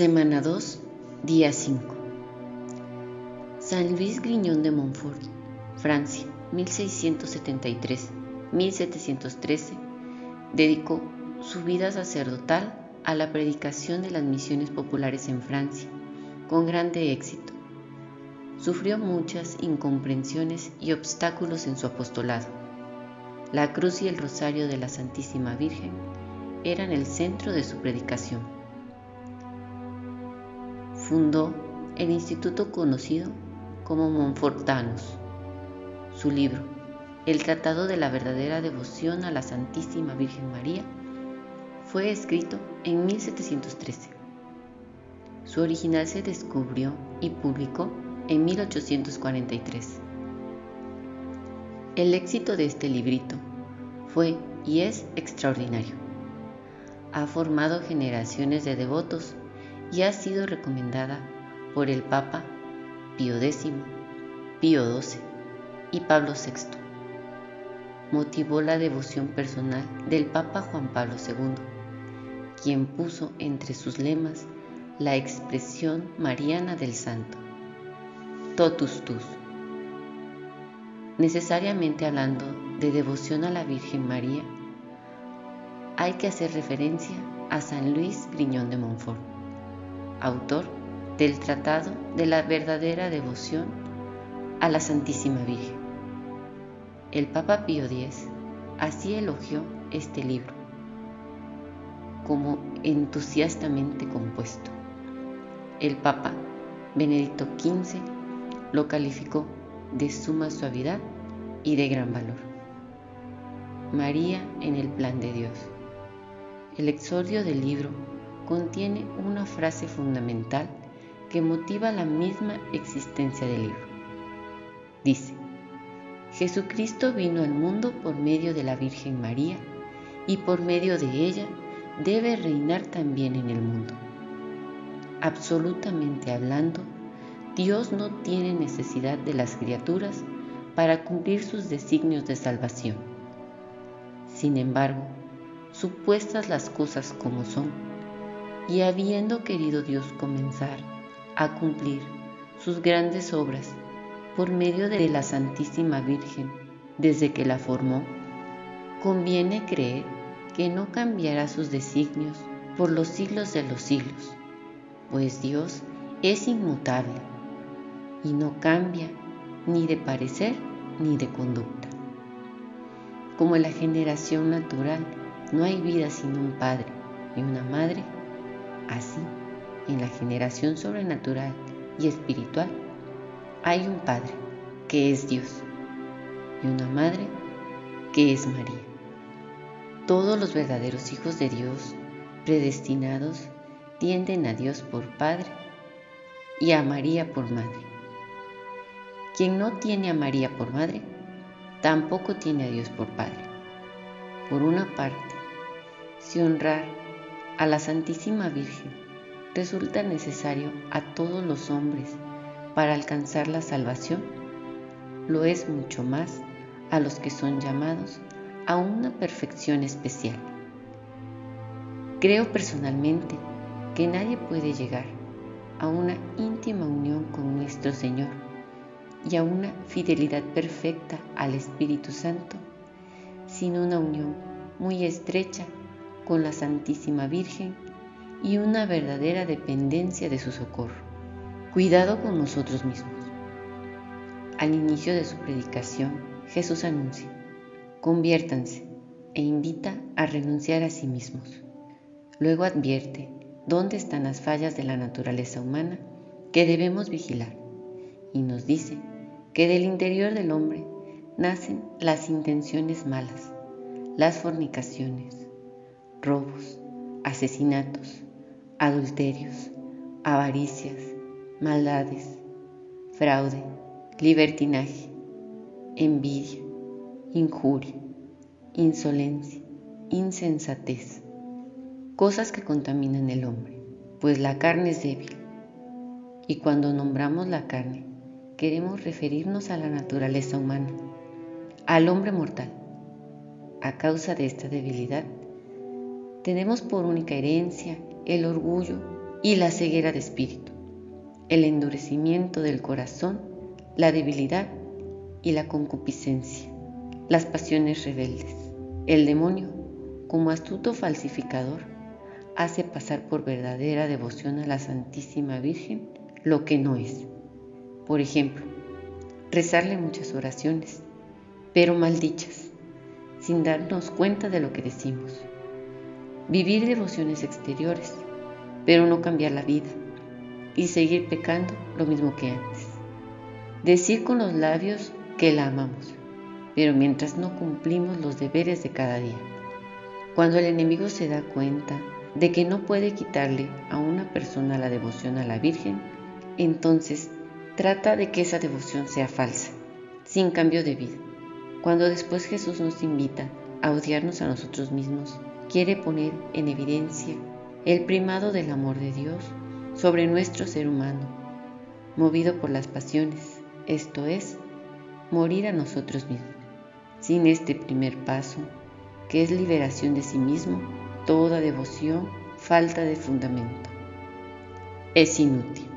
Semana 2, día 5. San Luis Griñón de Montfort, Francia, 1673-1713, dedicó su vida sacerdotal a la predicación de las misiones populares en Francia, con grande éxito. Sufrió muchas incomprensiones y obstáculos en su apostolado. La cruz y el rosario de la Santísima Virgen eran el centro de su predicación fundó el instituto conocido como Montfortanos. Su libro, El Tratado de la Verdadera Devoción a la Santísima Virgen María, fue escrito en 1713. Su original se descubrió y publicó en 1843. El éxito de este librito fue y es extraordinario. Ha formado generaciones de devotos y ha sido recomendada por el Papa Pío X, Pío XII y Pablo VI. Motivó la devoción personal del Papa Juan Pablo II, quien puso entre sus lemas la expresión mariana del santo, totus tus. Necesariamente hablando de devoción a la Virgen María, hay que hacer referencia a San Luis Griñón de Montfort autor del Tratado de la verdadera devoción a la Santísima Virgen. El Papa Pío X así elogió este libro como entusiastamente compuesto. El Papa Benedicto XV lo calificó de suma suavidad y de gran valor. María en el plan de Dios. El exordio del libro contiene una frase fundamental que motiva la misma existencia del libro. Dice, Jesucristo vino al mundo por medio de la Virgen María y por medio de ella debe reinar también en el mundo. Absolutamente hablando, Dios no tiene necesidad de las criaturas para cumplir sus designios de salvación. Sin embargo, supuestas las cosas como son, y habiendo querido Dios comenzar a cumplir sus grandes obras por medio de la Santísima Virgen desde que la formó, conviene creer que no cambiará sus designios por los siglos de los siglos, pues Dios es inmutable y no cambia ni de parecer ni de conducta. Como en la generación natural no hay vida sin un padre y una madre, Así, en la generación sobrenatural y espiritual, hay un Padre que es Dios y una Madre que es María. Todos los verdaderos hijos de Dios, predestinados, tienden a Dios por Padre y a María por Madre. Quien no tiene a María por Madre, tampoco tiene a Dios por Padre. Por una parte, si honrar a la Santísima Virgen resulta necesario a todos los hombres para alcanzar la salvación, lo es mucho más a los que son llamados a una perfección especial. Creo personalmente que nadie puede llegar a una íntima unión con nuestro Señor y a una fidelidad perfecta al Espíritu Santo sin una unión muy estrecha con la Santísima Virgen y una verdadera dependencia de su socorro. Cuidado con nosotros mismos. Al inicio de su predicación, Jesús anuncia, conviértanse e invita a renunciar a sí mismos. Luego advierte dónde están las fallas de la naturaleza humana que debemos vigilar y nos dice que del interior del hombre nacen las intenciones malas, las fornicaciones, robos, asesinatos, adulterios, avaricias, maldades, fraude, libertinaje, envidia, injuria, insolencia, insensatez, cosas que contaminan el hombre, pues la carne es débil. Y cuando nombramos la carne, queremos referirnos a la naturaleza humana, al hombre mortal. A causa de esta debilidad, tenemos por única herencia el orgullo y la ceguera de espíritu, el endurecimiento del corazón, la debilidad y la concupiscencia, las pasiones rebeldes. El demonio, como astuto falsificador, hace pasar por verdadera devoción a la Santísima Virgen lo que no es. Por ejemplo, rezarle muchas oraciones, pero maldichas, sin darnos cuenta de lo que decimos. Vivir devociones exteriores, pero no cambiar la vida y seguir pecando lo mismo que antes. Decir con los labios que la amamos, pero mientras no cumplimos los deberes de cada día. Cuando el enemigo se da cuenta de que no puede quitarle a una persona la devoción a la Virgen, entonces trata de que esa devoción sea falsa, sin cambio de vida. Cuando después Jesús nos invita a odiarnos a nosotros mismos, quiere poner en evidencia el primado del amor de Dios sobre nuestro ser humano, movido por las pasiones, esto es, morir a nosotros mismos. Sin este primer paso, que es liberación de sí mismo, toda devoción falta de fundamento. Es inútil.